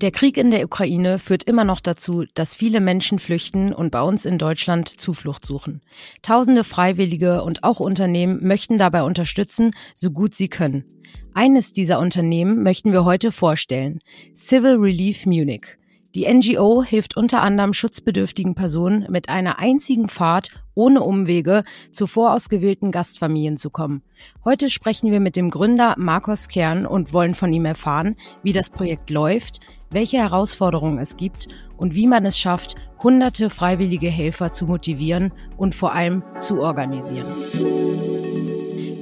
Der Krieg in der Ukraine führt immer noch dazu, dass viele Menschen flüchten und bei uns in Deutschland Zuflucht suchen. Tausende Freiwillige und auch Unternehmen möchten dabei unterstützen, so gut sie können. Eines dieser Unternehmen möchten wir heute vorstellen. Civil Relief Munich. Die NGO hilft unter anderem schutzbedürftigen Personen mit einer einzigen Fahrt ohne Umwege zu vorausgewählten Gastfamilien zu kommen. Heute sprechen wir mit dem Gründer Markus Kern und wollen von ihm erfahren, wie das Projekt läuft, welche Herausforderungen es gibt und wie man es schafft, hunderte freiwillige Helfer zu motivieren und vor allem zu organisieren.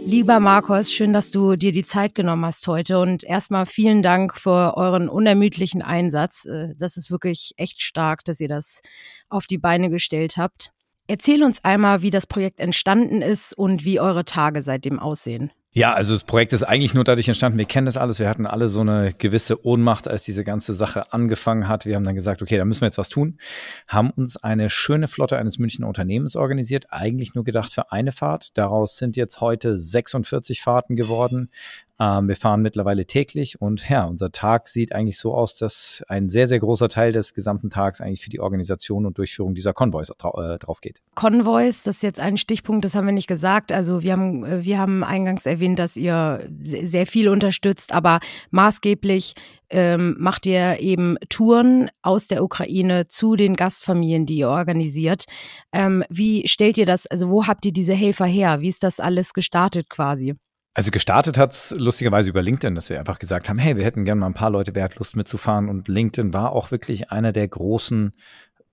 Lieber Markus, schön, dass du dir die Zeit genommen hast heute und erstmal vielen Dank für euren unermüdlichen Einsatz. Äh, das ist wirklich echt stark, dass ihr das auf die Beine gestellt habt. Erzähl uns einmal, wie das Projekt entstanden ist und wie eure Tage seitdem aussehen. Ja, also das Projekt ist eigentlich nur dadurch entstanden, wir kennen das alles, wir hatten alle so eine gewisse Ohnmacht, als diese ganze Sache angefangen hat. Wir haben dann gesagt, okay, da müssen wir jetzt was tun, haben uns eine schöne Flotte eines Münchner Unternehmens organisiert, eigentlich nur gedacht für eine Fahrt. Daraus sind jetzt heute 46 Fahrten geworden. Ähm, wir fahren mittlerweile täglich und ja, unser Tag sieht eigentlich so aus, dass ein sehr, sehr großer Teil des gesamten Tags eigentlich für die Organisation und Durchführung dieser Konvois dra äh, drauf geht. Konvois, das ist jetzt ein Stichpunkt, das haben wir nicht gesagt. Also wir haben, äh, wir haben eingangs erwähnt, dass ihr sehr viel unterstützt, aber maßgeblich ähm, macht ihr eben Touren aus der Ukraine zu den Gastfamilien, die ihr organisiert. Ähm, wie stellt ihr das, also wo habt ihr diese Helfer her? Wie ist das alles gestartet quasi? Also gestartet hat's lustigerweise über LinkedIn, dass wir einfach gesagt haben, hey, wir hätten gerne mal ein paar Leute, wer hat Lust mitzufahren. Und LinkedIn war auch wirklich einer der großen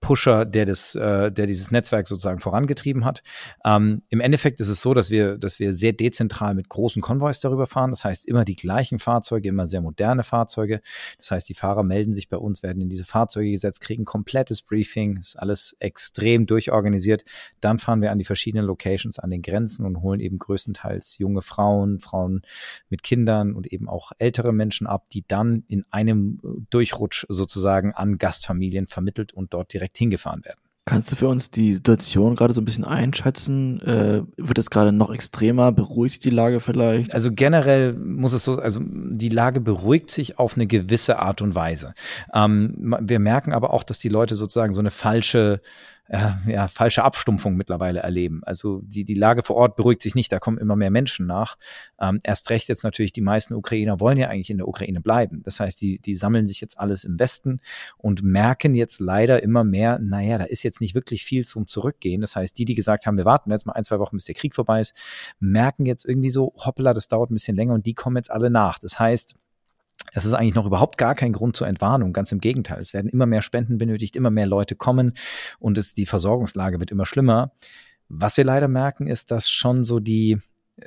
Pusher, der das, äh, der dieses Netzwerk sozusagen vorangetrieben hat. Ähm, Im Endeffekt ist es so, dass wir, dass wir sehr dezentral mit großen Konvois darüber fahren. Das heißt, immer die gleichen Fahrzeuge, immer sehr moderne Fahrzeuge. Das heißt, die Fahrer melden sich bei uns, werden in diese Fahrzeuge gesetzt, kriegen komplettes Briefing, ist alles extrem durchorganisiert. Dann fahren wir an die verschiedenen Locations an den Grenzen und holen eben größtenteils junge Frauen, Frauen mit Kindern und eben auch ältere Menschen ab, die dann in einem Durchrutsch sozusagen an Gastfamilien vermittelt und dort direkt direkt hingefahren werden. Kannst du für uns die Situation gerade so ein bisschen einschätzen? Äh, wird es gerade noch extremer? Beruhigt sich die Lage vielleicht? Also generell muss es so, also die Lage beruhigt sich auf eine gewisse Art und Weise. Ähm, wir merken aber auch, dass die Leute sozusagen so eine falsche äh, ja, falsche Abstumpfung mittlerweile erleben. Also die, die Lage vor Ort beruhigt sich nicht, da kommen immer mehr Menschen nach. Ähm, erst recht jetzt natürlich, die meisten Ukrainer wollen ja eigentlich in der Ukraine bleiben. Das heißt, die, die sammeln sich jetzt alles im Westen und merken jetzt leider immer mehr, naja, da ist jetzt nicht wirklich viel zum Zurückgehen. Das heißt, die, die gesagt haben, wir warten jetzt mal ein, zwei Wochen, bis der Krieg vorbei ist, merken jetzt irgendwie so, hoppla, das dauert ein bisschen länger und die kommen jetzt alle nach. Das heißt, es ist eigentlich noch überhaupt gar kein Grund zur Entwarnung. Ganz im Gegenteil. Es werden immer mehr Spenden benötigt, immer mehr Leute kommen und es, die Versorgungslage wird immer schlimmer. Was wir leider merken, ist, dass schon so die,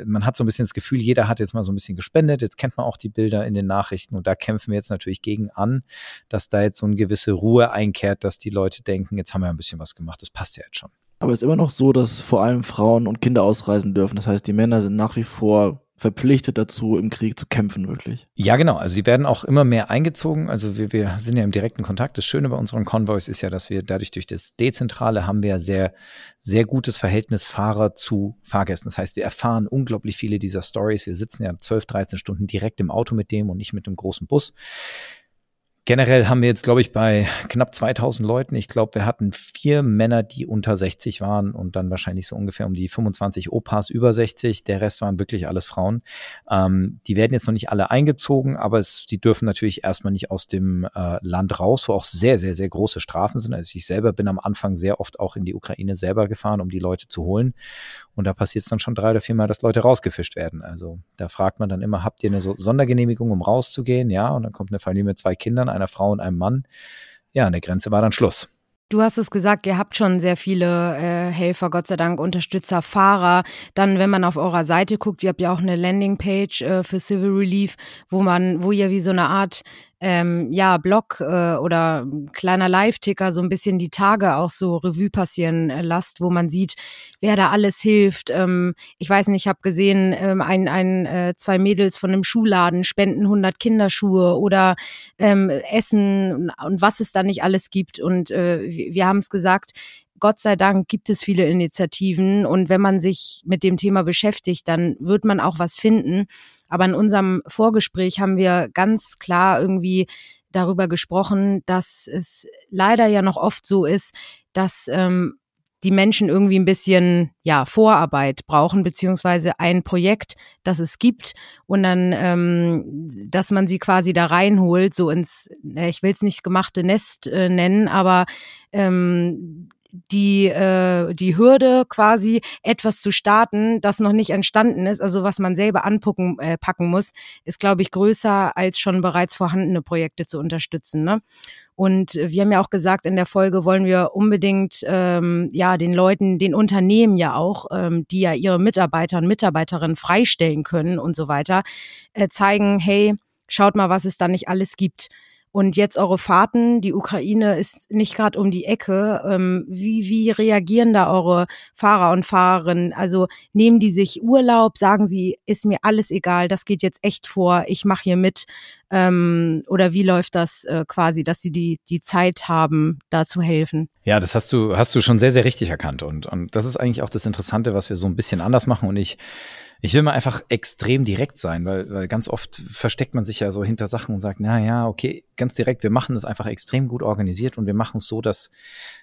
man hat so ein bisschen das Gefühl, jeder hat jetzt mal so ein bisschen gespendet. Jetzt kennt man auch die Bilder in den Nachrichten und da kämpfen wir jetzt natürlich gegen an, dass da jetzt so eine gewisse Ruhe einkehrt, dass die Leute denken, jetzt haben wir ein bisschen was gemacht, das passt ja jetzt schon. Aber es ist immer noch so, dass vor allem Frauen und Kinder ausreisen dürfen. Das heißt, die Männer sind nach wie vor verpflichtet dazu, im Krieg zu kämpfen, wirklich. Ja, genau. Also die werden auch immer mehr eingezogen. Also wir, wir sind ja im direkten Kontakt. Das Schöne bei unseren Konvois ist ja, dass wir dadurch durch das Dezentrale haben wir sehr, sehr gutes Verhältnis Fahrer zu Fahrgästen. Das heißt, wir erfahren unglaublich viele dieser Stories. Wir sitzen ja 12, 13 Stunden direkt im Auto mit dem und nicht mit dem großen Bus. Generell haben wir jetzt, glaube ich, bei knapp 2000 Leuten, ich glaube, wir hatten vier Männer, die unter 60 waren und dann wahrscheinlich so ungefähr um die 25 Opas über 60. Der Rest waren wirklich alles Frauen. Ähm, die werden jetzt noch nicht alle eingezogen, aber es, die dürfen natürlich erstmal nicht aus dem äh, Land raus, wo auch sehr, sehr, sehr große Strafen sind. Also ich selber bin am Anfang sehr oft auch in die Ukraine selber gefahren, um die Leute zu holen. Und da passiert es dann schon drei oder viermal, dass Leute rausgefischt werden. Also da fragt man dann immer, habt ihr eine so Sondergenehmigung, um rauszugehen? Ja, und dann kommt eine Familie mit zwei Kindern, einer Frau und einem Mann. Ja, an der Grenze war dann Schluss. Du hast es gesagt, ihr habt schon sehr viele äh, Helfer, Gott sei Dank, Unterstützer, Fahrer. Dann, wenn man auf eurer Seite guckt, ihr habt ja auch eine Landingpage äh, für Civil Relief, wo man, wo ihr wie so eine Art ähm, ja, Blog äh, oder kleiner Live-Ticker so ein bisschen die Tage auch so Revue passieren äh, lasst, wo man sieht, wer da alles hilft. Ähm, ich weiß nicht, ich habe gesehen, ähm, ein, ein, äh, zwei Mädels von einem Schuhladen spenden 100 Kinderschuhe oder ähm, Essen und, und was es da nicht alles gibt. Und äh, wir, wir haben es gesagt, Gott sei Dank gibt es viele Initiativen und wenn man sich mit dem Thema beschäftigt, dann wird man auch was finden. Aber in unserem Vorgespräch haben wir ganz klar irgendwie darüber gesprochen, dass es leider ja noch oft so ist, dass ähm, die Menschen irgendwie ein bisschen ja Vorarbeit brauchen beziehungsweise ein Projekt, das es gibt und dann, ähm, dass man sie quasi da reinholt, so ins, ich will es nicht gemachte Nest äh, nennen, aber ähm, die, äh, die Hürde quasi etwas zu starten, das noch nicht entstanden ist, also was man selber anpacken äh, packen muss, ist, glaube ich, größer als schon bereits vorhandene Projekte zu unterstützen. Ne? Und wir haben ja auch gesagt, in der Folge wollen wir unbedingt ähm, ja den Leuten, den Unternehmen ja auch, ähm, die ja ihre Mitarbeiter und Mitarbeiterinnen freistellen können und so weiter, äh, zeigen, hey, schaut mal, was es da nicht alles gibt. Und jetzt eure Fahrten, die Ukraine ist nicht gerade um die Ecke. Ähm, wie, wie reagieren da eure Fahrer und Fahrerinnen? Also nehmen die sich Urlaub, sagen sie, ist mir alles egal, das geht jetzt echt vor, ich mache hier mit. Ähm, oder wie läuft das äh, quasi, dass sie die, die Zeit haben, da zu helfen? Ja, das hast du, hast du schon sehr, sehr richtig erkannt. Und, und das ist eigentlich auch das Interessante, was wir so ein bisschen anders machen. Und ich ich will mal einfach extrem direkt sein, weil, weil ganz oft versteckt man sich ja so hinter Sachen und sagt, na ja, okay, ganz direkt, wir machen das einfach extrem gut organisiert und wir machen es so, dass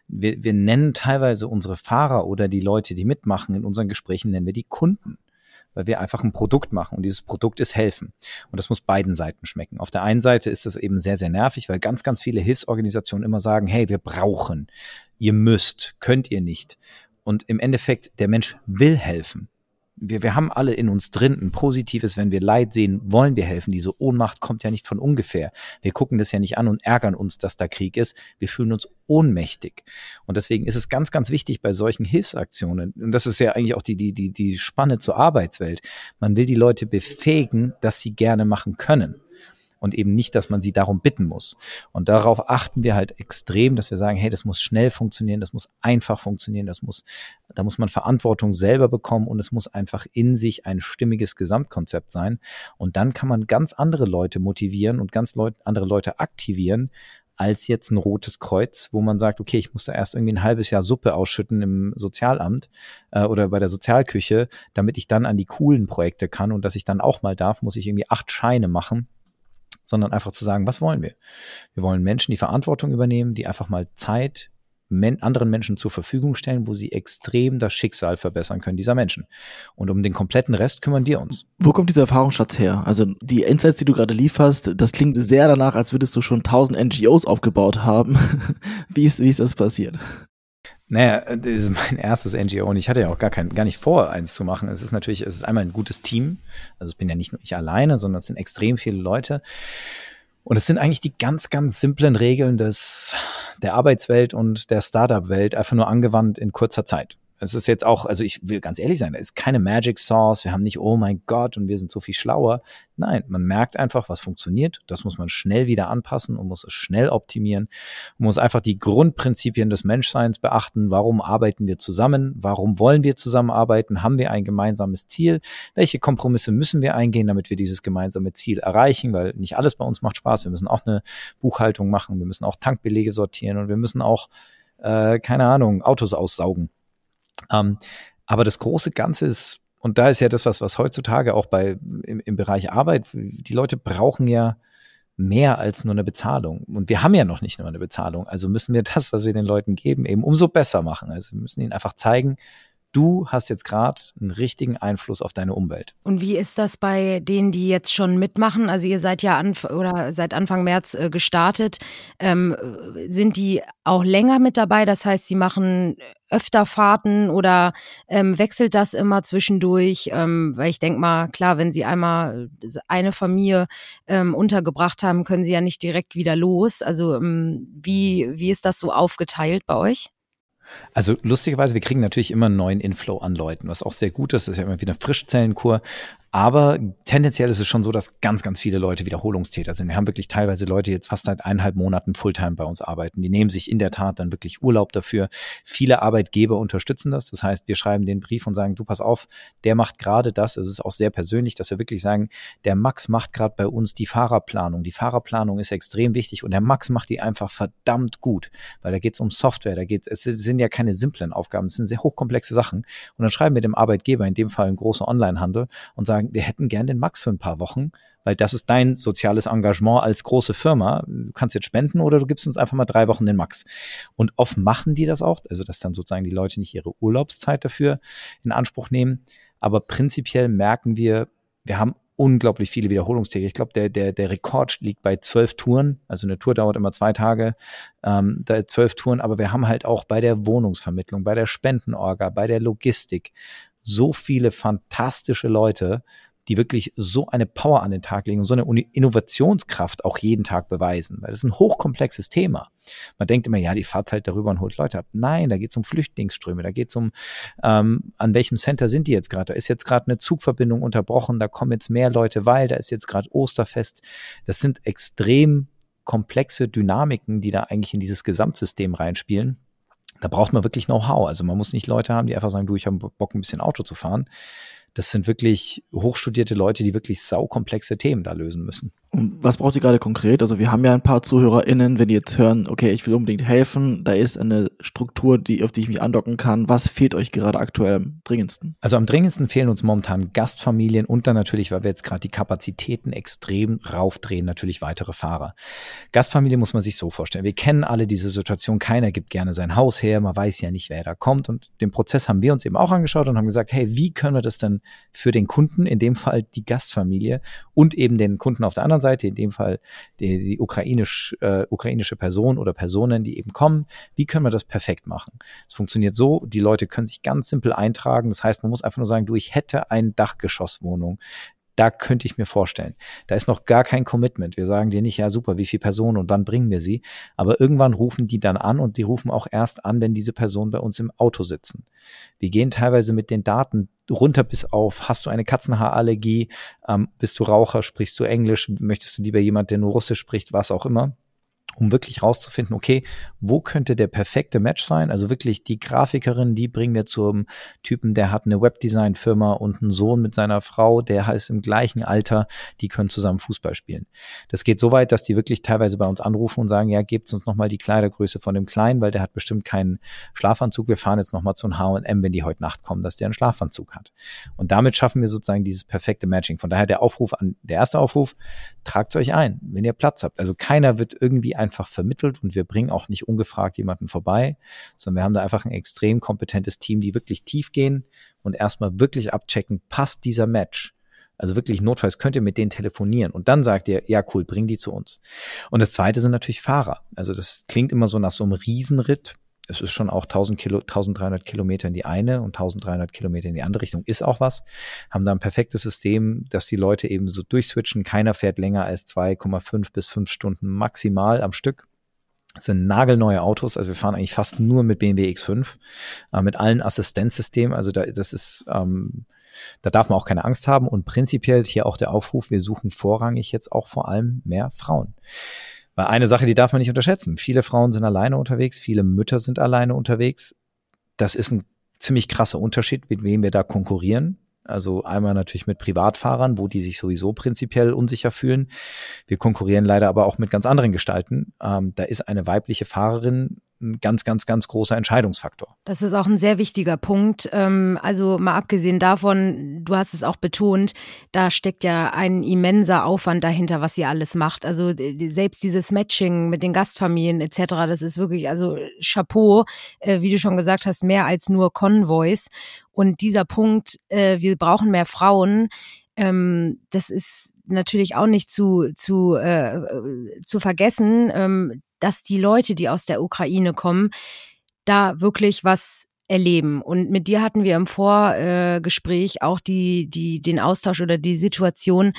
wir, wir nennen teilweise unsere Fahrer oder die Leute, die mitmachen in unseren Gesprächen, nennen wir die Kunden weil wir einfach ein Produkt machen und dieses Produkt ist helfen. Und das muss beiden Seiten schmecken. Auf der einen Seite ist das eben sehr, sehr nervig, weil ganz, ganz viele Hilfsorganisationen immer sagen, hey, wir brauchen, ihr müsst, könnt ihr nicht. Und im Endeffekt, der Mensch will helfen wir, wir haben alle in uns drin ein positives, wenn wir Leid sehen, wollen wir helfen. Diese Ohnmacht kommt ja nicht von ungefähr. Wir gucken das ja nicht an und ärgern uns, dass da Krieg ist. Wir fühlen uns ohnmächtig. Und deswegen ist es ganz, ganz wichtig bei solchen Hilfsaktionen, und das ist ja eigentlich auch die, die, die, die Spanne zur Arbeitswelt. Man will die Leute befähigen, dass sie gerne machen können und eben nicht, dass man sie darum bitten muss. Und darauf achten wir halt extrem, dass wir sagen, hey, das muss schnell funktionieren, das muss einfach funktionieren, das muss, da muss man Verantwortung selber bekommen und es muss einfach in sich ein stimmiges Gesamtkonzept sein. Und dann kann man ganz andere Leute motivieren und ganz Leut andere Leute aktivieren, als jetzt ein rotes Kreuz, wo man sagt, okay, ich muss da erst irgendwie ein halbes Jahr Suppe ausschütten im Sozialamt äh, oder bei der Sozialküche, damit ich dann an die coolen Projekte kann und dass ich dann auch mal darf, muss ich irgendwie acht Scheine machen sondern einfach zu sagen, was wollen wir? Wir wollen Menschen, die Verantwortung übernehmen, die einfach mal Zeit men anderen Menschen zur Verfügung stellen, wo sie extrem das Schicksal verbessern können dieser Menschen. Und um den kompletten Rest kümmern wir uns. Wo kommt dieser Erfahrungsschatz her? Also die Insights, die du gerade lieferst, das klingt sehr danach, als würdest du schon tausend NGOs aufgebaut haben. wie, ist, wie ist das passiert? Naja, das ist mein erstes NGO und ich hatte ja auch gar, kein, gar nicht vor, eins zu machen. Es ist natürlich, es ist einmal ein gutes Team. Also ich bin ja nicht nur ich alleine, sondern es sind extrem viele Leute. Und es sind eigentlich die ganz, ganz simplen Regeln des, der Arbeitswelt und der Startup-Welt einfach nur angewandt in kurzer Zeit. Es ist jetzt auch, also ich will ganz ehrlich sein, da ist keine Magic Sauce. Wir haben nicht, oh mein Gott, und wir sind so viel schlauer. Nein, man merkt einfach, was funktioniert. Das muss man schnell wieder anpassen und muss es schnell optimieren. Man muss einfach die Grundprinzipien des Menschseins beachten. Warum arbeiten wir zusammen? Warum wollen wir zusammenarbeiten? Haben wir ein gemeinsames Ziel? Welche Kompromisse müssen wir eingehen, damit wir dieses gemeinsame Ziel erreichen? Weil nicht alles bei uns macht Spaß. Wir müssen auch eine Buchhaltung machen. Wir müssen auch Tankbelege sortieren und wir müssen auch, äh, keine Ahnung, Autos aussaugen. Ähm, aber das große Ganze ist, und da ist ja das, was, was heutzutage auch bei im, im Bereich Arbeit, die Leute brauchen ja mehr als nur eine Bezahlung. Und wir haben ja noch nicht nur eine Bezahlung. Also müssen wir das, was wir den Leuten geben, eben umso besser machen. Also wir müssen ihnen einfach zeigen, du hast jetzt gerade einen richtigen Einfluss auf deine Umwelt. Und wie ist das bei denen, die jetzt schon mitmachen? Also ihr seid ja anf oder seit Anfang März äh, gestartet. Ähm, sind die auch länger mit dabei? Das heißt, sie machen öfter Fahrten oder ähm, wechselt das immer zwischendurch? Ähm, weil ich denke mal, klar, wenn sie einmal eine Familie ähm, untergebracht haben, können sie ja nicht direkt wieder los. Also ähm, wie, wie ist das so aufgeteilt bei euch? Also lustigerweise, wir kriegen natürlich immer einen neuen Inflow an Leuten, was auch sehr gut ist. Das ist ja immer wieder Frischzellenkur. Aber tendenziell ist es schon so, dass ganz, ganz viele Leute Wiederholungstäter sind. Wir haben wirklich teilweise Leute, jetzt fast seit eineinhalb Monaten Fulltime bei uns arbeiten. Die nehmen sich in der Tat dann wirklich Urlaub dafür. Viele Arbeitgeber unterstützen das. Das heißt, wir schreiben den Brief und sagen, du pass auf, der macht gerade das. Es ist auch sehr persönlich, dass wir wirklich sagen, der Max macht gerade bei uns die Fahrerplanung. Die Fahrerplanung ist extrem wichtig und der Max macht die einfach verdammt gut, weil da geht es um Software, da geht's, es sind ja keine simplen Aufgaben, es sind sehr hochkomplexe Sachen. Und dann schreiben wir dem Arbeitgeber, in dem Fall ein großer Onlinehandel, und sagen, sagen, wir hätten gern den Max für ein paar Wochen, weil das ist dein soziales Engagement als große Firma. Du kannst jetzt spenden oder du gibst uns einfach mal drei Wochen den Max. Und oft machen die das auch, also dass dann sozusagen die Leute nicht ihre Urlaubszeit dafür in Anspruch nehmen. Aber prinzipiell merken wir, wir haben unglaublich viele Wiederholungstage. Ich glaube, der, der, der Rekord liegt bei zwölf Touren. Also eine Tour dauert immer zwei Tage, ähm, zwölf Touren, aber wir haben halt auch bei der Wohnungsvermittlung, bei der Spendenorga, bei der Logistik so viele fantastische Leute, die wirklich so eine Power an den Tag legen und so eine Innovationskraft auch jeden Tag beweisen. Weil das ist ein hochkomplexes Thema. Man denkt immer, ja, die fahrt halt darüber und holt Leute ab. Nein, da geht es um Flüchtlingsströme, da geht es um, ähm, an welchem Center sind die jetzt gerade? Da ist jetzt gerade eine Zugverbindung unterbrochen, da kommen jetzt mehr Leute, weil da ist jetzt gerade Osterfest. Das sind extrem komplexe Dynamiken, die da eigentlich in dieses Gesamtsystem reinspielen. Da braucht man wirklich Know-how. Also man muss nicht Leute haben, die einfach sagen, du, ich habe Bock, ein bisschen Auto zu fahren, das sind wirklich hochstudierte Leute, die wirklich saukomplexe Themen da lösen müssen. Und was braucht ihr gerade konkret? Also wir haben ja ein paar ZuhörerInnen, wenn die jetzt hören, okay, ich will unbedingt helfen, da ist eine Struktur, die, auf die ich mich andocken kann. Was fehlt euch gerade aktuell am dringendsten? Also am dringendsten fehlen uns momentan Gastfamilien und dann natürlich, weil wir jetzt gerade die Kapazitäten extrem raufdrehen, natürlich weitere Fahrer. Gastfamilie muss man sich so vorstellen. Wir kennen alle diese Situation. Keiner gibt gerne sein Haus her. Man weiß ja nicht, wer da kommt. Und den Prozess haben wir uns eben auch angeschaut und haben gesagt, hey, wie können wir das denn für den Kunden, in dem Fall die Gastfamilie und eben den Kunden auf der anderen Seite, in dem Fall die, die ukrainisch, äh, ukrainische Person oder Personen, die eben kommen, wie können wir das perfekt machen? Es funktioniert so, die Leute können sich ganz simpel eintragen. Das heißt, man muss einfach nur sagen, du, ich hätte eine Dachgeschosswohnung da könnte ich mir vorstellen. Da ist noch gar kein Commitment. Wir sagen dir nicht, ja super, wie viele Personen und wann bringen wir sie. Aber irgendwann rufen die dann an und die rufen auch erst an, wenn diese Personen bei uns im Auto sitzen. Wir gehen teilweise mit den Daten runter bis auf, hast du eine Katzenhaarallergie, ähm, bist du Raucher, sprichst du Englisch, möchtest du lieber jemand, der nur Russisch spricht, was auch immer um wirklich rauszufinden, okay, wo könnte der perfekte Match sein? Also wirklich die Grafikerin, die bringen wir zum Typen, der hat eine Webdesign-Firma und einen Sohn mit seiner Frau, der heißt im gleichen Alter, die können zusammen Fußball spielen. Das geht so weit, dass die wirklich teilweise bei uns anrufen und sagen, ja, gebt uns nochmal die Kleidergröße von dem Kleinen, weil der hat bestimmt keinen Schlafanzug. Wir fahren jetzt nochmal zu einem H&M, wenn die heute Nacht kommen, dass der einen Schlafanzug hat. Und damit schaffen wir sozusagen dieses perfekte Matching. Von daher der Aufruf an, der erste Aufruf, tragt euch ein, wenn ihr Platz habt. Also keiner wird irgendwie einfach vermittelt und wir bringen auch nicht ungefragt jemanden vorbei, sondern wir haben da einfach ein extrem kompetentes Team, die wirklich tief gehen und erstmal wirklich abchecken, passt dieser Match? Also wirklich notfalls könnt ihr mit denen telefonieren und dann sagt ihr, ja cool, bring die zu uns. Und das zweite sind natürlich Fahrer. Also das klingt immer so nach so einem Riesenritt es ist schon auch 1000 Kilo, 1300 Kilometer in die eine und 1300 Kilometer in die andere Richtung ist auch was. Haben da ein perfektes System, dass die Leute eben so durchswitchen. Keiner fährt länger als 2,5 bis 5 Stunden maximal am Stück. Das sind nagelneue Autos, also wir fahren eigentlich fast nur mit BMW X5, äh, mit allen Assistenzsystemen. Also da, das ist, ähm, da darf man auch keine Angst haben. Und prinzipiell hier auch der Aufruf, wir suchen vorrangig jetzt auch vor allem mehr Frauen. Weil eine Sache, die darf man nicht unterschätzen. Viele Frauen sind alleine unterwegs, viele Mütter sind alleine unterwegs. Das ist ein ziemlich krasser Unterschied, mit wem wir da konkurrieren. Also einmal natürlich mit Privatfahrern, wo die sich sowieso prinzipiell unsicher fühlen. Wir konkurrieren leider aber auch mit ganz anderen Gestalten. Ähm, da ist eine weibliche Fahrerin ein ganz, ganz, ganz großer Entscheidungsfaktor. Das ist auch ein sehr wichtiger Punkt. Ähm, also mal abgesehen davon, du hast es auch betont, da steckt ja ein immenser Aufwand dahinter, was ihr alles macht. Also selbst dieses Matching mit den Gastfamilien etc., das ist wirklich, also Chapeau, äh, wie du schon gesagt hast, mehr als nur Convoys. Und dieser Punkt, äh, wir brauchen mehr Frauen, ähm, das ist natürlich auch nicht zu zu äh, zu vergessen. Ähm, dass die Leute, die aus der Ukraine kommen, da wirklich was erleben. Und mit dir hatten wir im Vorgespräch auch die, die, den Austausch oder die Situation.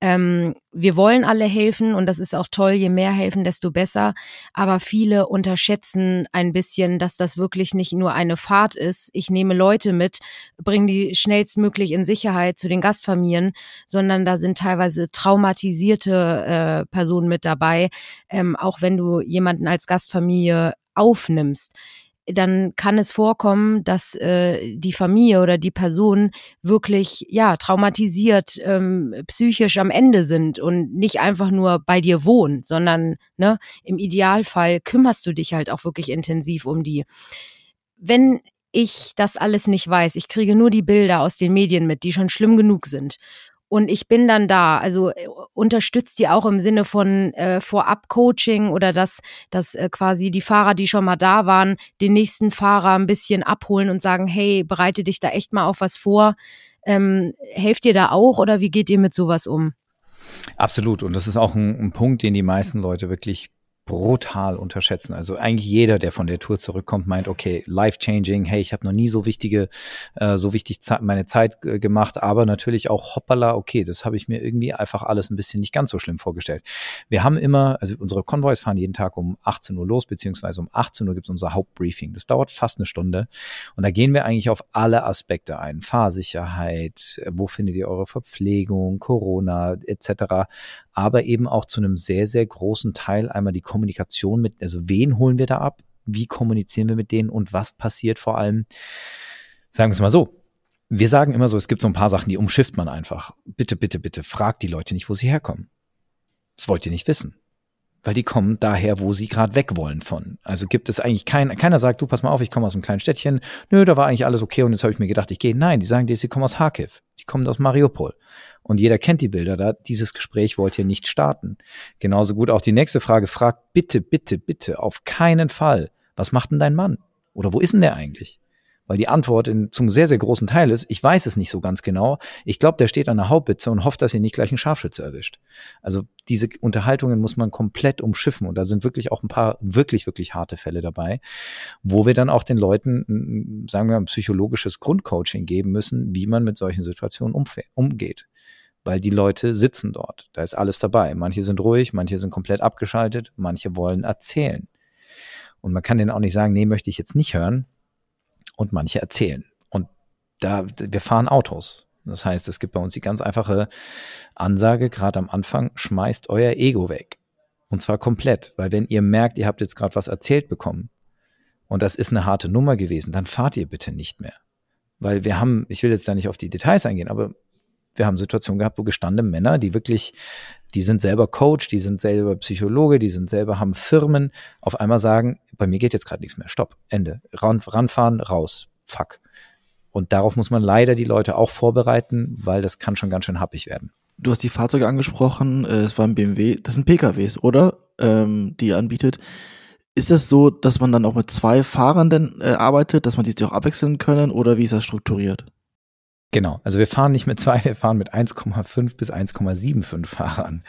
Ähm, wir wollen alle helfen und das ist auch toll. Je mehr helfen, desto besser. Aber viele unterschätzen ein bisschen, dass das wirklich nicht nur eine Fahrt ist. Ich nehme Leute mit, bringe die schnellstmöglich in Sicherheit zu den Gastfamilien, sondern da sind teilweise traumatisierte äh, Personen mit dabei. Ähm, auch wenn du jemanden als Gastfamilie aufnimmst dann kann es vorkommen, dass äh, die Familie oder die Person wirklich ja traumatisiert, ähm, psychisch am Ende sind und nicht einfach nur bei dir wohnen, sondern ne, im Idealfall kümmerst du dich halt auch wirklich intensiv um die. Wenn ich das alles nicht weiß. Ich kriege nur die Bilder aus den Medien mit, die schon schlimm genug sind. Und ich bin dann da, also äh, unterstützt die auch im Sinne von äh, Vorab-Coaching oder dass, dass äh, quasi die Fahrer, die schon mal da waren, den nächsten Fahrer ein bisschen abholen und sagen, hey, bereite dich da echt mal auf was vor. Ähm, helft ihr da auch oder wie geht ihr mit sowas um? Absolut. Und das ist auch ein, ein Punkt, den die meisten Leute wirklich brutal unterschätzen. Also eigentlich jeder, der von der Tour zurückkommt, meint, okay, life-changing, hey, ich habe noch nie so wichtige, äh, so wichtig meine Zeit äh, gemacht, aber natürlich auch hoppala, okay, das habe ich mir irgendwie einfach alles ein bisschen nicht ganz so schlimm vorgestellt. Wir haben immer, also unsere Konvois fahren jeden Tag um 18 Uhr los, beziehungsweise um 18 Uhr gibt es unser Hauptbriefing. Das dauert fast eine Stunde und da gehen wir eigentlich auf alle Aspekte ein. Fahrsicherheit, wo findet ihr eure Verpflegung, Corona etc., aber eben auch zu einem sehr, sehr großen Teil einmal die Kommunikation mit, also wen holen wir da ab, wie kommunizieren wir mit denen? Und was passiert vor allem, sagen wir es mal so, wir sagen immer so, es gibt so ein paar Sachen, die umschifft man einfach. Bitte, bitte, bitte, fragt die Leute nicht, wo sie herkommen. Das wollt ihr nicht wissen weil die kommen daher, wo sie gerade weg wollen von. Also gibt es eigentlich kein, keiner sagt, du pass mal auf, ich komme aus einem kleinen Städtchen, nö, da war eigentlich alles okay und jetzt habe ich mir gedacht, ich gehe. Nein, die sagen dir, sie kommen aus Kharkiv, die kommen aus Mariupol. Und jeder kennt die Bilder da. Dieses Gespräch wollt ihr nicht starten. Genauso gut auch die nächste Frage, fragt bitte, bitte, bitte, auf keinen Fall, was macht denn dein Mann? Oder wo ist denn der eigentlich? Weil die Antwort in, zum sehr, sehr großen Teil ist, ich weiß es nicht so ganz genau. Ich glaube, der steht an der Hauptbitze und hofft, dass ihr nicht gleich einen Scharfschütze erwischt. Also diese Unterhaltungen muss man komplett umschiffen. Und da sind wirklich auch ein paar wirklich, wirklich harte Fälle dabei, wo wir dann auch den Leuten, sagen wir ein psychologisches Grundcoaching geben müssen, wie man mit solchen Situationen umgeht weil die Leute sitzen dort. Da ist alles dabei. Manche sind ruhig, manche sind komplett abgeschaltet, manche wollen erzählen. Und man kann denen auch nicht sagen, nee, möchte ich jetzt nicht hören, und manche erzählen. Und da, wir fahren Autos. Das heißt, es gibt bei uns die ganz einfache Ansage, gerade am Anfang, schmeißt euer Ego weg. Und zwar komplett, weil wenn ihr merkt, ihr habt jetzt gerade was erzählt bekommen und das ist eine harte Nummer gewesen, dann fahrt ihr bitte nicht mehr. Weil wir haben, ich will jetzt da nicht auf die Details eingehen, aber wir haben Situationen gehabt, wo gestandene Männer, die wirklich, die sind selber Coach, die sind selber Psychologe, die sind selber, haben Firmen, auf einmal sagen, bei mir geht jetzt gerade nichts mehr, stopp, Ende. Ran, ranfahren, raus, fuck. Und darauf muss man leider die Leute auch vorbereiten, weil das kann schon ganz schön happig werden. Du hast die Fahrzeuge angesprochen, äh, es war ein BMW, das sind PKWs, oder? Ähm, die ihr anbietet. Ist das so, dass man dann auch mit zwei Fahrern denn, äh, arbeitet, dass man die sich auch abwechseln können oder wie ist das strukturiert? Genau, also wir fahren nicht mit zwei, wir fahren mit 1,5 bis 1,75 Fahrern.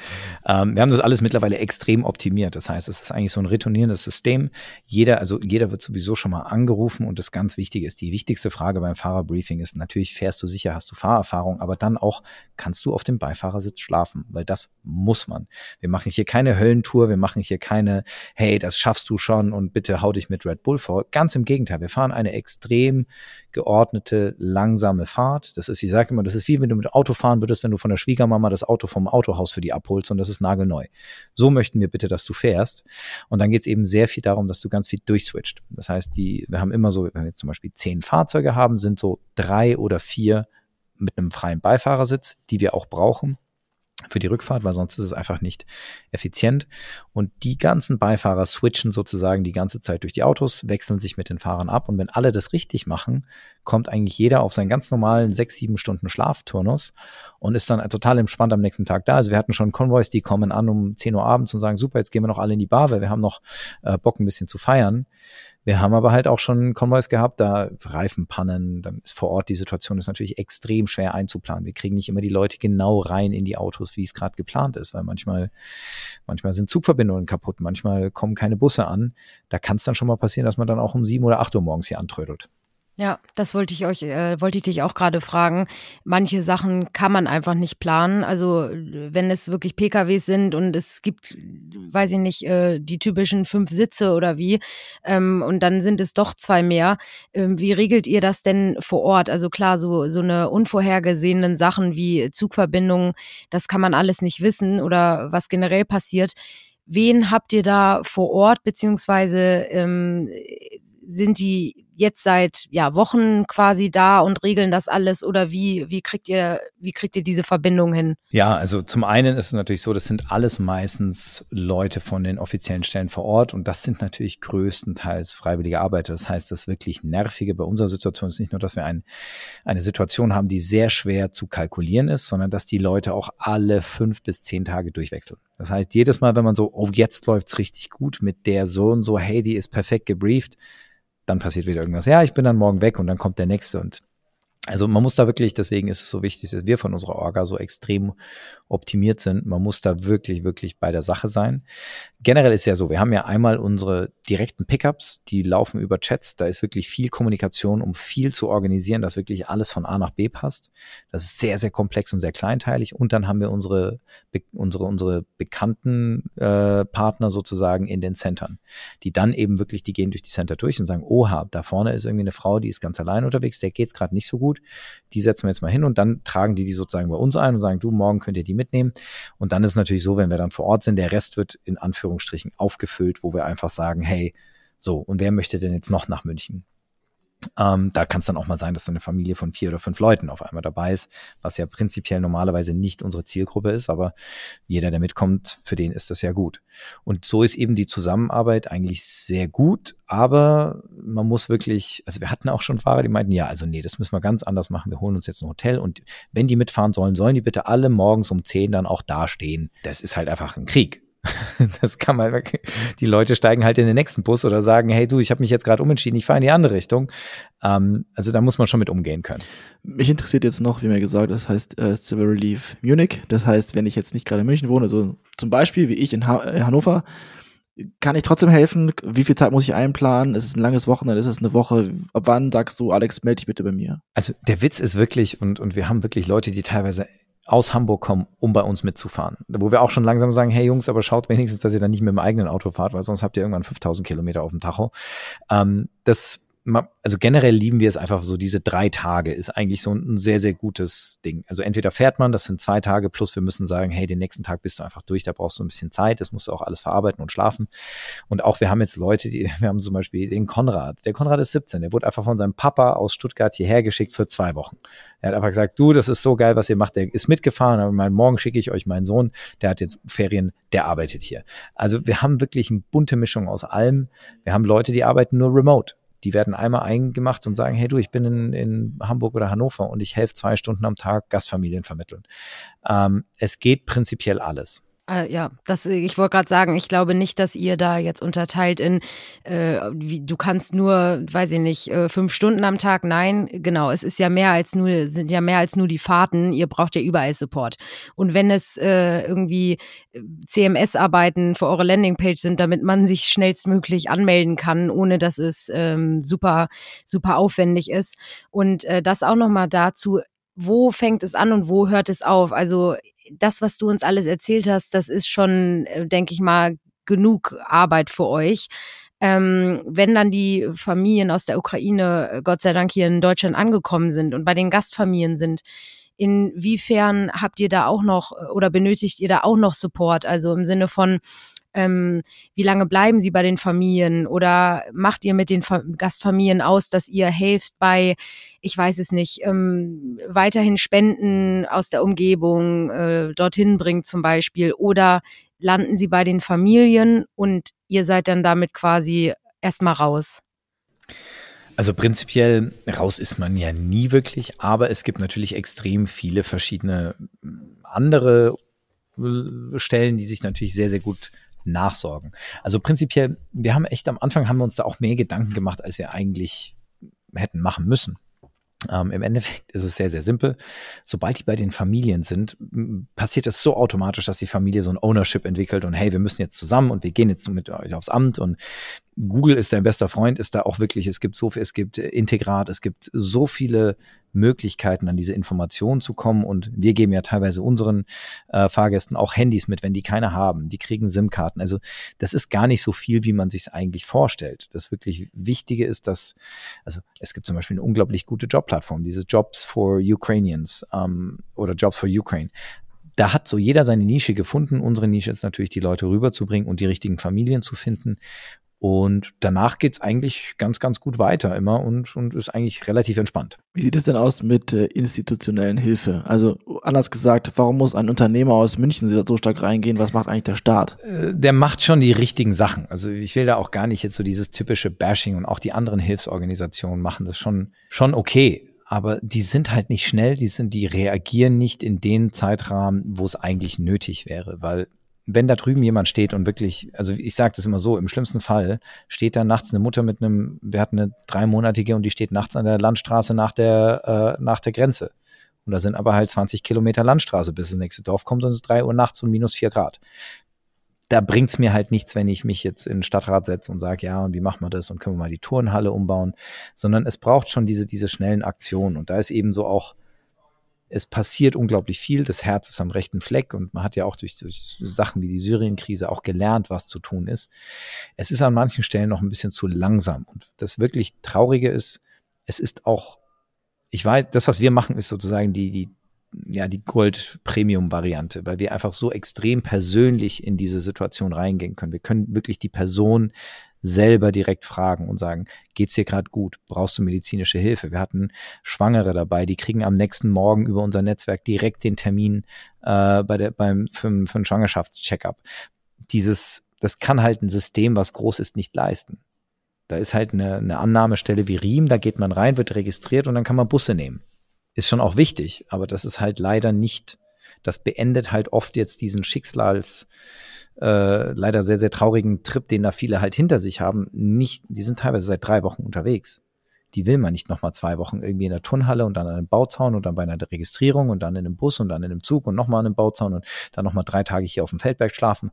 Ähm, wir haben das alles mittlerweile extrem optimiert. Das heißt, es ist eigentlich so ein returnierendes System. Jeder, also jeder wird sowieso schon mal angerufen und das ganz Wichtige ist, die wichtigste Frage beim Fahrerbriefing ist natürlich, fährst du sicher, hast du Fahrerfahrung, aber dann auch, kannst du auf dem Beifahrersitz schlafen? Weil das muss man. Wir machen hier keine Höllentour, wir machen hier keine, hey, das schaffst du schon und bitte hau dich mit Red Bull vor. Ganz im Gegenteil, wir fahren eine extrem geordnete, langsame Fahrt das ist, ich sage immer, das ist wie wenn du mit Auto fahren würdest, wenn du von der Schwiegermama das Auto vom Autohaus für die abholst und das ist nagelneu. So möchten wir bitte, dass du fährst. Und dann geht es eben sehr viel darum, dass du ganz viel durchswitcht. Das heißt, die, wir haben immer so, wenn wir jetzt zum Beispiel zehn Fahrzeuge haben, sind so drei oder vier mit einem freien Beifahrersitz, die wir auch brauchen für die Rückfahrt, weil sonst ist es einfach nicht effizient. Und die ganzen Beifahrer switchen sozusagen die ganze Zeit durch die Autos, wechseln sich mit den Fahrern ab. Und wenn alle das richtig machen, kommt eigentlich jeder auf seinen ganz normalen sechs, sieben Stunden Schlafturnus und ist dann total entspannt am nächsten Tag da. Also wir hatten schon Konvois, die kommen an um 10 Uhr abends und sagen, super, jetzt gehen wir noch alle in die Bar, weil wir haben noch äh, Bock ein bisschen zu feiern. Wir haben aber halt auch schon Konvois gehabt, da Reifenpannen, dann ist vor Ort die Situation ist natürlich extrem schwer einzuplanen. Wir kriegen nicht immer die Leute genau rein in die Autos, wie es gerade geplant ist, weil manchmal, manchmal sind Zugverbindungen kaputt, manchmal kommen keine Busse an. Da kann es dann schon mal passieren, dass man dann auch um sieben oder acht Uhr morgens hier antrödelt. Ja, das wollte ich euch, äh, wollte ich dich auch gerade fragen. Manche Sachen kann man einfach nicht planen. Also wenn es wirklich PKWs sind und es gibt, weiß ich nicht, äh, die typischen fünf Sitze oder wie, ähm, und dann sind es doch zwei mehr. Ähm, wie regelt ihr das denn vor Ort? Also klar, so so eine unvorhergesehenen Sachen wie Zugverbindungen, das kann man alles nicht wissen oder was generell passiert. Wen habt ihr da vor Ort beziehungsweise ähm, sind die jetzt seit ja Wochen quasi da und regeln das alles oder wie wie kriegt ihr wie kriegt ihr diese Verbindung hin? Ja, also zum einen ist es natürlich so, das sind alles meistens Leute von den offiziellen Stellen vor Ort und das sind natürlich größtenteils freiwillige Arbeiter. Das heißt, das wirklich nervige bei unserer Situation ist nicht nur, dass wir ein, eine Situation haben, die sehr schwer zu kalkulieren ist, sondern dass die Leute auch alle fünf bis zehn Tage durchwechseln. Das heißt, jedes Mal, wenn man so, oh, jetzt läuft's richtig gut mit der so und so, hey, die ist perfekt gebrieft, dann passiert wieder irgendwas. Ja, ich bin dann morgen weg und dann kommt der nächste und also man muss da wirklich, deswegen ist es so wichtig, dass wir von unserer Orga so extrem optimiert sind. Man muss da wirklich, wirklich bei der Sache sein. Generell ist ja so, wir haben ja einmal unsere direkten Pickups, die laufen über Chats. Da ist wirklich viel Kommunikation, um viel zu organisieren, dass wirklich alles von A nach B passt. Das ist sehr, sehr komplex und sehr kleinteilig. Und dann haben wir unsere, unsere, unsere bekannten äh, Partner sozusagen in den Centern, die dann eben wirklich, die gehen durch die Center durch und sagen, oha, da vorne ist irgendwie eine Frau, die ist ganz allein unterwegs, der geht's gerade nicht so gut. Die setzen wir jetzt mal hin und dann tragen die die sozusagen bei uns ein und sagen, du, morgen könnt ihr die mitnehmen. Und dann ist es natürlich so, wenn wir dann vor Ort sind, der Rest wird in Anführungsstrichen aufgefüllt, wo wir einfach sagen, hey, so, und wer möchte denn jetzt noch nach München? Ähm, da kann es dann auch mal sein, dass so eine Familie von vier oder fünf Leuten auf einmal dabei ist, was ja prinzipiell normalerweise nicht unsere Zielgruppe ist, aber jeder, der mitkommt, für den ist das ja gut. Und so ist eben die Zusammenarbeit eigentlich sehr gut, aber man muss wirklich, also wir hatten auch schon Fahrer, die meinten, ja, also nee, das müssen wir ganz anders machen, wir holen uns jetzt ein Hotel und wenn die mitfahren sollen, sollen die bitte alle morgens um zehn dann auch dastehen. Das ist halt einfach ein Krieg. Das kann man, die Leute steigen halt in den nächsten Bus oder sagen, hey du, ich habe mich jetzt gerade umentschieden, ich fahre in die andere Richtung. Ähm, also da muss man schon mit umgehen können. Mich interessiert jetzt noch, wie mir gesagt, das heißt äh, Civil Relief Munich. Das heißt, wenn ich jetzt nicht gerade in München wohne, so zum Beispiel wie ich in, ha in Hannover, kann ich trotzdem helfen? Wie viel Zeit muss ich einplanen? Ist es ein langes Wochenende? Ist es eine Woche? Ab wann sagst du, Alex, melde dich bitte bei mir? Also der Witz ist wirklich, und, und wir haben wirklich Leute, die teilweise aus Hamburg kommen, um bei uns mitzufahren. Wo wir auch schon langsam sagen, hey Jungs, aber schaut wenigstens, dass ihr dann nicht mit dem eigenen Auto fahrt, weil sonst habt ihr irgendwann 5000 Kilometer auf dem Tacho. Ähm, das also generell lieben wir es einfach so, diese drei Tage ist eigentlich so ein sehr, sehr gutes Ding. Also entweder fährt man, das sind zwei Tage, plus wir müssen sagen, hey, den nächsten Tag bist du einfach durch, da brauchst du ein bisschen Zeit, das musst du auch alles verarbeiten und schlafen. Und auch wir haben jetzt Leute, die, wir haben zum Beispiel den Konrad. Der Konrad ist 17, der wurde einfach von seinem Papa aus Stuttgart hierher geschickt für zwei Wochen. Er hat einfach gesagt, du, das ist so geil, was ihr macht. Der ist mitgefahren, aber morgen schicke ich euch meinen Sohn, der hat jetzt Ferien, der arbeitet hier. Also wir haben wirklich eine bunte Mischung aus allem. Wir haben Leute, die arbeiten nur remote die werden einmal eingemacht und sagen, hey du, ich bin in, in Hamburg oder Hannover und ich helfe zwei Stunden am Tag Gastfamilien vermitteln. Ähm, es geht prinzipiell alles. Äh, ja, das, ich wollte gerade sagen, ich glaube nicht, dass ihr da jetzt unterteilt in, äh, wie, du kannst nur, weiß ich nicht, äh, fünf Stunden am Tag. Nein, genau, es ist ja mehr als nur, sind ja mehr als nur die Fahrten. Ihr braucht ja überall Support. Und wenn es äh, irgendwie äh, CMS-Arbeiten für eure Landingpage sind, damit man sich schnellstmöglich anmelden kann, ohne dass es ähm, super, super aufwendig ist. Und äh, das auch nochmal dazu, wo fängt es an und wo hört es auf? Also das, was du uns alles erzählt hast, das ist schon, äh, denke ich mal, genug Arbeit für euch. Ähm, wenn dann die Familien aus der Ukraine, äh, Gott sei Dank, hier in Deutschland angekommen sind und bei den Gastfamilien sind, inwiefern habt ihr da auch noch äh, oder benötigt ihr da auch noch Support? Also im Sinne von, ähm, wie lange bleiben sie bei den Familien oder macht ihr mit den Fa Gastfamilien aus, dass ihr helft bei, ich weiß es nicht, ähm, weiterhin Spenden aus der Umgebung äh, dorthin bringt zum Beispiel oder landen sie bei den Familien und ihr seid dann damit quasi erstmal raus? Also prinzipiell raus ist man ja nie wirklich, aber es gibt natürlich extrem viele verschiedene andere Stellen, die sich natürlich sehr, sehr gut nachsorgen. Also prinzipiell, wir haben echt am Anfang haben wir uns da auch mehr Gedanken gemacht, als wir eigentlich hätten machen müssen. Ähm, Im Endeffekt ist es sehr, sehr simpel. Sobald die bei den Familien sind, passiert es so automatisch, dass die Familie so ein Ownership entwickelt und hey, wir müssen jetzt zusammen und wir gehen jetzt mit euch aufs Amt und Google ist dein bester Freund, ist da auch wirklich, es gibt so viel, es gibt Integrat, es gibt so viele Möglichkeiten, an diese Informationen zu kommen. Und wir geben ja teilweise unseren äh, Fahrgästen auch Handys mit, wenn die keine haben. Die kriegen SIM-Karten. Also das ist gar nicht so viel, wie man sich es eigentlich vorstellt. Das wirklich Wichtige ist, dass, also es gibt zum Beispiel eine unglaublich gute Jobplattform, diese Jobs for Ukrainians ähm, oder Jobs for Ukraine da hat so jeder seine Nische gefunden. Unsere Nische ist natürlich, die Leute rüberzubringen und die richtigen Familien zu finden. Und danach geht's eigentlich ganz, ganz gut weiter immer und, und ist eigentlich relativ entspannt. Wie sieht es denn aus mit äh, institutionellen Hilfe? Also anders gesagt, warum muss ein Unternehmer aus München so stark reingehen? Was macht eigentlich der Staat? Äh, der macht schon die richtigen Sachen. Also ich will da auch gar nicht jetzt so dieses typische Bashing und auch die anderen Hilfsorganisationen machen das schon, schon okay aber die sind halt nicht schnell, die sind, die reagieren nicht in den Zeitrahmen, wo es eigentlich nötig wäre, weil wenn da drüben jemand steht und wirklich, also ich sage das immer so, im schlimmsten Fall steht da nachts eine Mutter mit einem, wir hatten eine dreimonatige und die steht nachts an der Landstraße nach der, äh, nach der Grenze. Und da sind aber halt 20 Kilometer Landstraße, bis das nächste Dorf kommt und es ist drei Uhr nachts und minus vier Grad. Da bringt's mir halt nichts, wenn ich mich jetzt in den Stadtrat setze und sage, ja, und wie machen wir das und können wir mal die Turnhalle umbauen, sondern es braucht schon diese, diese schnellen Aktionen. Und da ist eben so auch es passiert unglaublich viel. Das Herz ist am rechten Fleck und man hat ja auch durch, durch Sachen wie die Syrien-Krise auch gelernt, was zu tun ist. Es ist an manchen Stellen noch ein bisschen zu langsam. Und das wirklich Traurige ist, es ist auch, ich weiß, das, was wir machen, ist sozusagen die, die, ja, die Gold-Premium-Variante, weil wir einfach so extrem persönlich in diese Situation reingehen können. Wir können wirklich die Person selber direkt fragen und sagen, geht's dir gerade gut? Brauchst du medizinische Hilfe? Wir hatten Schwangere dabei, die kriegen am nächsten Morgen über unser Netzwerk direkt den Termin äh, bei der, beim, für, für einen Schwangerschaftscheckup. Dieses, das kann halt ein System, was groß ist, nicht leisten. Da ist halt eine, eine Annahmestelle wie Riem, da geht man rein, wird registriert und dann kann man Busse nehmen. Ist schon auch wichtig, aber das ist halt leider nicht, das beendet halt oft jetzt diesen Schicksals, äh, leider sehr, sehr traurigen Trip, den da viele halt hinter sich haben, nicht, die sind teilweise seit drei Wochen unterwegs. Die will man nicht nochmal zwei Wochen irgendwie in der Turnhalle und dann an einem Bauzaun und dann bei einer Registrierung und dann in einem Bus und dann in einem Zug und nochmal an einem Bauzaun und dann nochmal drei Tage hier auf dem Feldberg schlafen.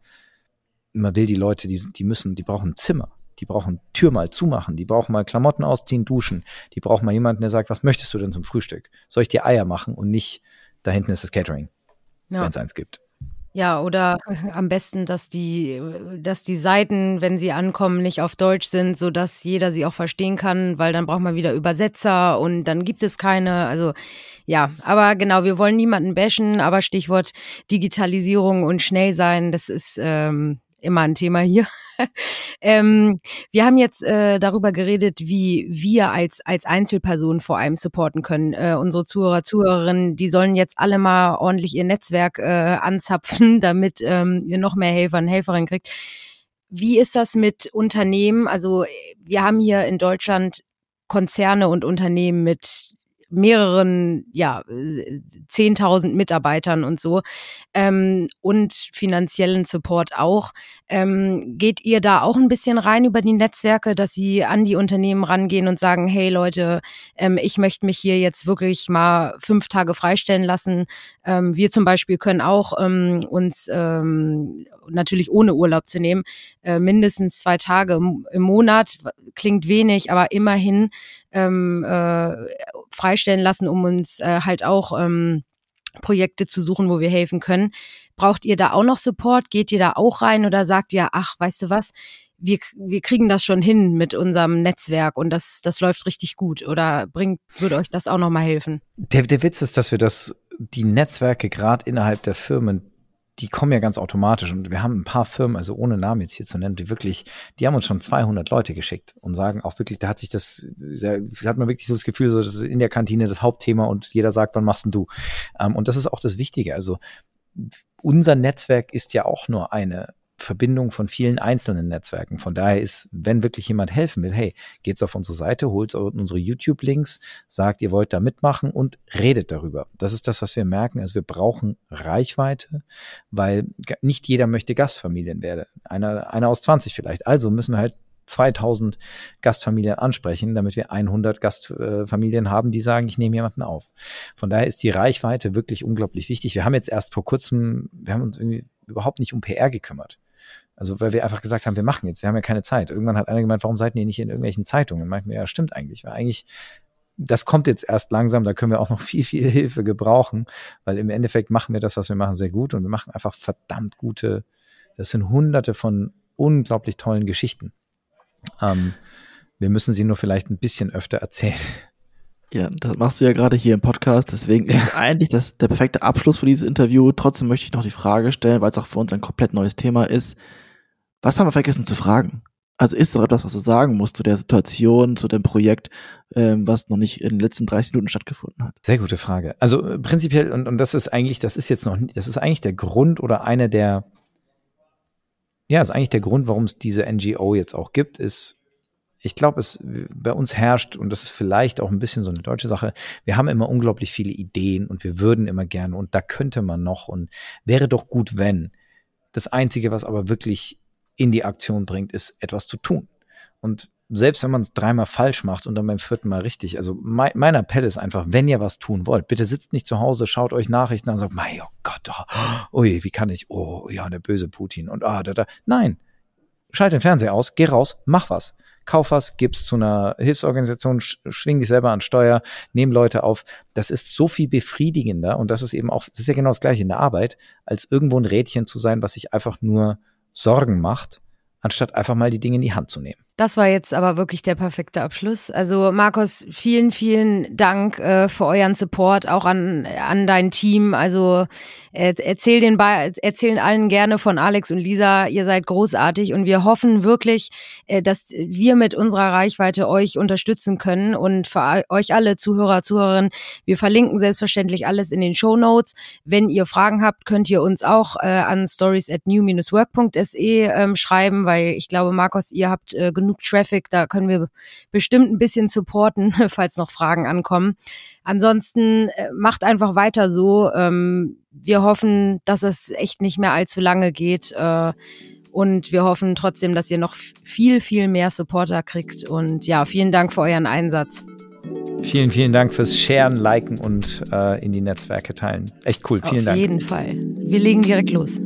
Man will die Leute, die, die müssen, die brauchen ein Zimmer. Die brauchen Tür mal zumachen, die brauchen mal Klamotten ausziehen, duschen. Die brauchen mal jemanden, der sagt, was möchtest du denn zum Frühstück? Soll ich dir Eier machen und nicht, da hinten ist das Catering, ja. wenn es eins gibt. Ja, oder am besten, dass die, dass die Seiten, wenn sie ankommen, nicht auf Deutsch sind, so dass jeder sie auch verstehen kann, weil dann braucht man wieder Übersetzer und dann gibt es keine. Also ja, aber genau, wir wollen niemanden bashen, aber Stichwort Digitalisierung und schnell sein, das ist ähm, immer ein Thema hier. ähm, wir haben jetzt äh, darüber geredet, wie wir als, als Einzelpersonen vor allem supporten können. Äh, unsere Zuhörer, Zuhörerinnen, die sollen jetzt alle mal ordentlich ihr Netzwerk äh, anzapfen, damit ähm, ihr noch mehr Helfer und Helferinnen kriegt. Wie ist das mit Unternehmen? Also wir haben hier in Deutschland Konzerne und Unternehmen mit mehreren, ja, 10.000 Mitarbeitern und so ähm, und finanziellen Support auch. Ähm, geht ihr da auch ein bisschen rein über die Netzwerke, dass sie an die Unternehmen rangehen und sagen, hey Leute, ähm, ich möchte mich hier jetzt wirklich mal fünf Tage freistellen lassen. Ähm, wir zum Beispiel können auch ähm, uns ähm, natürlich ohne Urlaub zu nehmen, äh, mindestens zwei Tage im, im Monat, klingt wenig, aber immerhin ähm, äh, freistellen lassen, um uns äh, halt auch ähm, Projekte zu suchen, wo wir helfen können. Braucht ihr da auch noch Support? Geht ihr da auch rein oder sagt ihr, ach, weißt du was? Wir, wir kriegen das schon hin mit unserem Netzwerk und das, das läuft richtig gut. Oder bringt, würde euch das auch nochmal helfen? Der, der Witz ist, dass wir das, die Netzwerke gerade innerhalb der Firmen die kommen ja ganz automatisch und wir haben ein paar Firmen, also ohne Namen jetzt hier zu nennen, die wirklich, die haben uns schon 200 Leute geschickt und sagen auch wirklich, da hat sich das, da hat man wirklich so das Gefühl, so das ist in der Kantine das Hauptthema und jeder sagt, wann machst denn du? Ähm, und das ist auch das Wichtige. Also unser Netzwerk ist ja auch nur eine Verbindung von vielen einzelnen Netzwerken. Von daher ist, wenn wirklich jemand helfen will, hey, geht's auf unsere Seite, holt unsere YouTube-Links, sagt, ihr wollt da mitmachen und redet darüber. Das ist das, was wir merken. Also wir brauchen Reichweite, weil nicht jeder möchte Gastfamilien werden. Einer, einer aus 20 vielleicht. Also müssen wir halt 2000 Gastfamilien ansprechen, damit wir 100 Gastfamilien haben, die sagen, ich nehme jemanden auf. Von daher ist die Reichweite wirklich unglaublich wichtig. Wir haben jetzt erst vor kurzem, wir haben uns irgendwie überhaupt nicht um PR gekümmert. Also weil wir einfach gesagt haben, wir machen jetzt, wir haben ja keine Zeit. Irgendwann hat einer gemeint, warum seid ihr nicht in irgendwelchen Zeitungen? Meinten wir, ja, stimmt eigentlich. Weil eigentlich, das kommt jetzt erst langsam, da können wir auch noch viel, viel Hilfe gebrauchen, weil im Endeffekt machen wir das, was wir machen, sehr gut und wir machen einfach verdammt gute, das sind hunderte von unglaublich tollen Geschichten. Ähm, wir müssen sie nur vielleicht ein bisschen öfter erzählen. Ja, das machst du ja gerade hier im Podcast, deswegen ist eigentlich das der perfekte Abschluss für dieses Interview. Trotzdem möchte ich noch die Frage stellen, weil es auch für uns ein komplett neues Thema ist. Was haben wir vergessen zu fragen? Also ist doch etwas, was du sagen musst zu der Situation, zu dem Projekt, ähm, was noch nicht in den letzten 30 Minuten stattgefunden hat? Sehr gute Frage. Also äh, prinzipiell, und, und das ist eigentlich, das ist jetzt noch, das ist eigentlich der Grund oder einer der, ja, ist eigentlich der Grund, warum es diese NGO jetzt auch gibt, ist, ich glaube, es bei uns herrscht, und das ist vielleicht auch ein bisschen so eine deutsche Sache, wir haben immer unglaublich viele Ideen und wir würden immer gerne und da könnte man noch und wäre doch gut, wenn. Das Einzige, was aber wirklich in die Aktion bringt, ist etwas zu tun. Und selbst wenn man es dreimal falsch macht und dann beim vierten Mal richtig, also mein, mein, Appell ist einfach, wenn ihr was tun wollt, bitte sitzt nicht zu Hause, schaut euch Nachrichten an und sagt, mein oh Gott, oh, ui, wie kann ich, oh ja, der böse Putin und ah, da, da. Nein, schalt den Fernseher aus, geh raus, mach was. Kauf was, gib's zu einer Hilfsorganisation, schwing dich selber an Steuer, nehm Leute auf. Das ist so viel befriedigender und das ist eben auch, das ist ja genau das gleiche in der Arbeit, als irgendwo ein Rädchen zu sein, was sich einfach nur Sorgen macht, anstatt einfach mal die Dinge in die Hand zu nehmen. Das war jetzt aber wirklich der perfekte Abschluss. Also Markus, vielen, vielen Dank äh, für euren Support, auch an, an dein Team. Also äh, erzähl den erzählen allen gerne von Alex und Lisa. Ihr seid großartig und wir hoffen wirklich, äh, dass wir mit unserer Reichweite euch unterstützen können. Und für euch alle Zuhörer, Zuhörerinnen, wir verlinken selbstverständlich alles in den Show Notes. Wenn ihr Fragen habt, könnt ihr uns auch äh, an stories at new-work.se ähm, schreiben, weil ich glaube, Markus, ihr habt äh, genug genug Traffic, da können wir bestimmt ein bisschen supporten, falls noch Fragen ankommen. Ansonsten äh, macht einfach weiter so. Ähm, wir hoffen, dass es echt nicht mehr allzu lange geht. Äh, und wir hoffen trotzdem, dass ihr noch viel, viel mehr Supporter kriegt. Und ja, vielen Dank für euren Einsatz. Vielen, vielen Dank fürs Sharen, Liken und äh, in die Netzwerke teilen. Echt cool. Vielen Auf Dank. Auf jeden Fall. Wir legen direkt los.